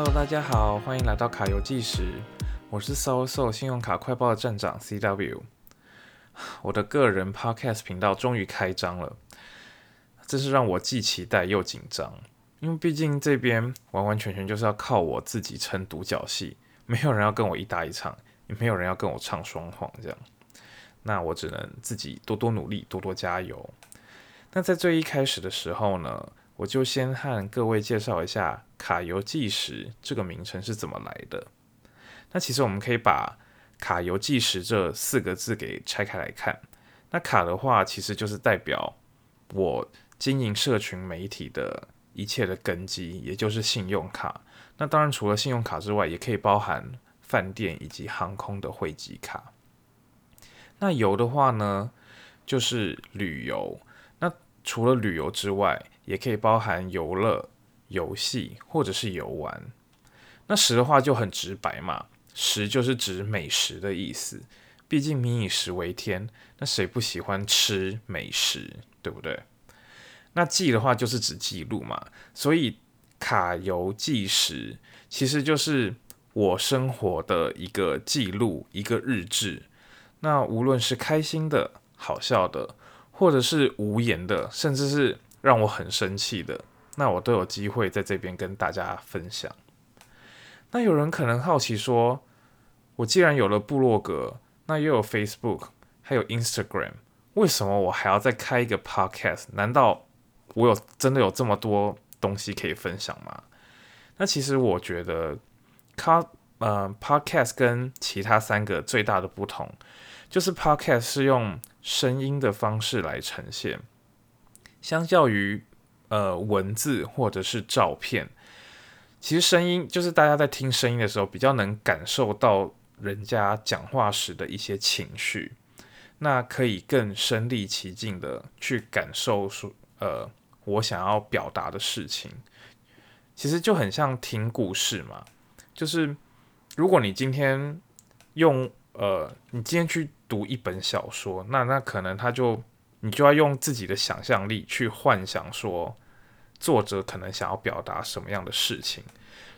Hello，大家好，欢迎来到卡游计时，我是 SoSo 信用卡快报的站长 CW。我的个人 Podcast 频道终于开张了，这是让我既期待又紧张，因为毕竟这边完完全全就是要靠我自己撑独角戏，没有人要跟我一搭一唱，也没有人要跟我唱双簧这样，那我只能自己多多努力，多多加油。那在最一开始的时候呢，我就先和各位介绍一下“卡游计时”这个名称是怎么来的。那其实我们可以把“卡游计时”这四个字给拆开来看。那“卡”的话，其实就是代表我经营社群媒体的一切的根基，也就是信用卡。那当然，除了信用卡之外，也可以包含饭店以及航空的汇集卡。那“游”的话呢，就是旅游。那除了旅游之外，也可以包含游乐、游戏或者是游玩。那食的话就很直白嘛，食就是指美食的意思。毕竟民以食为天，那谁不喜欢吃美食，对不对？那记的话就是指记录嘛，所以卡游记时其实就是我生活的一个记录，一个日志。那无论是开心的、好笑的。或者是无言的，甚至是让我很生气的，那我都有机会在这边跟大家分享。那有人可能好奇说，我既然有了部落格，那又有 Facebook，还有 Instagram，为什么我还要再开一个 Podcast？难道我有真的有这么多东西可以分享吗？那其实我觉得，卡呃 Podcast 跟其他三个最大的不同，就是 Podcast 是用声音的方式来呈现，相较于呃文字或者是照片，其实声音就是大家在听声音的时候，比较能感受到人家讲话时的一些情绪，那可以更身临其境的去感受说呃我想要表达的事情，其实就很像听故事嘛，就是如果你今天用呃你今天去。读一本小说，那那可能他就你就要用自己的想象力去幻想说作者可能想要表达什么样的事情。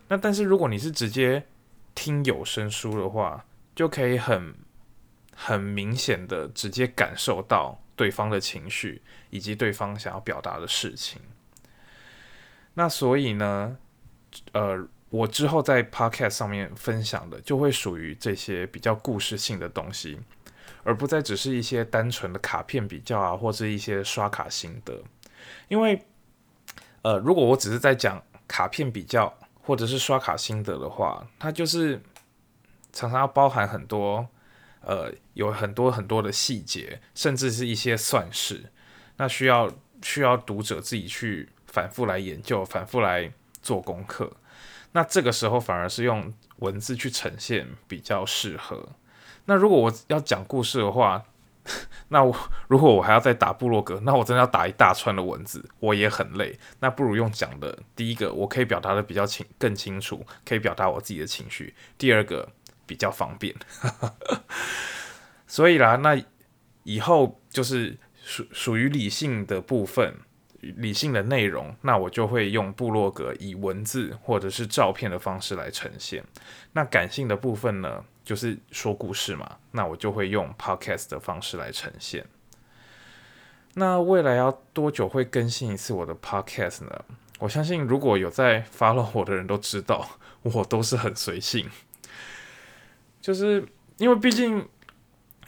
那但是如果你是直接听有声书的话，就可以很很明显的直接感受到对方的情绪以及对方想要表达的事情。那所以呢，呃。我之后在 Podcast 上面分享的，就会属于这些比较故事性的东西，而不再只是一些单纯的卡片比较啊，或是一些刷卡心得。因为，呃，如果我只是在讲卡片比较或者是刷卡心得的话，它就是常常要包含很多，呃，有很多很多的细节，甚至是一些算式，那需要需要读者自己去反复来研究，反复来做功课。那这个时候反而是用文字去呈现比较适合。那如果我要讲故事的话，那我如果我还要再打部落格，那我真的要打一大串的文字，我也很累。那不如用讲的。第一个，我可以表达的比较清更清楚，可以表达我自己的情绪；第二个，比较方便。所以啦，那以后就是属属于理性的部分。理性的内容，那我就会用部落格以文字或者是照片的方式来呈现。那感性的部分呢，就是说故事嘛，那我就会用 podcast 的方式来呈现。那未来要多久会更新一次我的 podcast 呢？我相信如果有在 follow 我的人都知道，我都是很随性，就是因为毕竟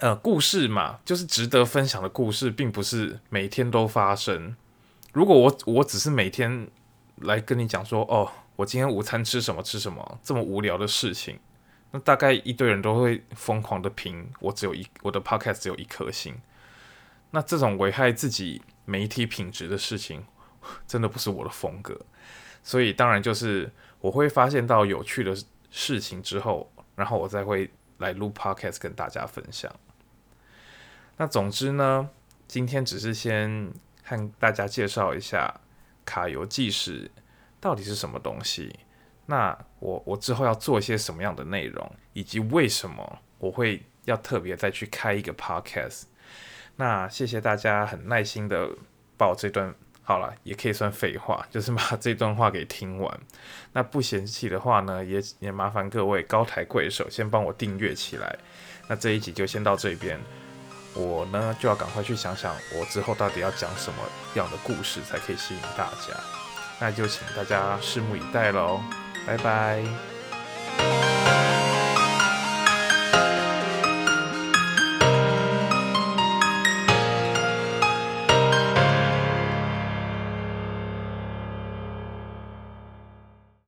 呃故事嘛，就是值得分享的故事，并不是每天都发生。如果我我只是每天来跟你讲说，哦，我今天午餐吃什么吃什么这么无聊的事情，那大概一堆人都会疯狂的评我只有一我的 podcast 只有一颗星，那这种危害自己媒体品质的事情，真的不是我的风格，所以当然就是我会发现到有趣的事情之后，然后我再会来录 podcast 跟大家分享。那总之呢，今天只是先。和大家介绍一下卡游计时到底是什么东西。那我我之后要做一些什么样的内容，以及为什么我会要特别再去开一个 podcast。那谢谢大家很耐心的把我这段好了，也可以算废话，就是把这段话给听完。那不嫌弃的话呢，也也麻烦各位高抬贵手，先帮我订阅起来。那这一集就先到这边，我呢就要赶快去想想，我之后到底要讲什么样的故事才可以吸引大家。那就请大家拭目以待喽，拜拜。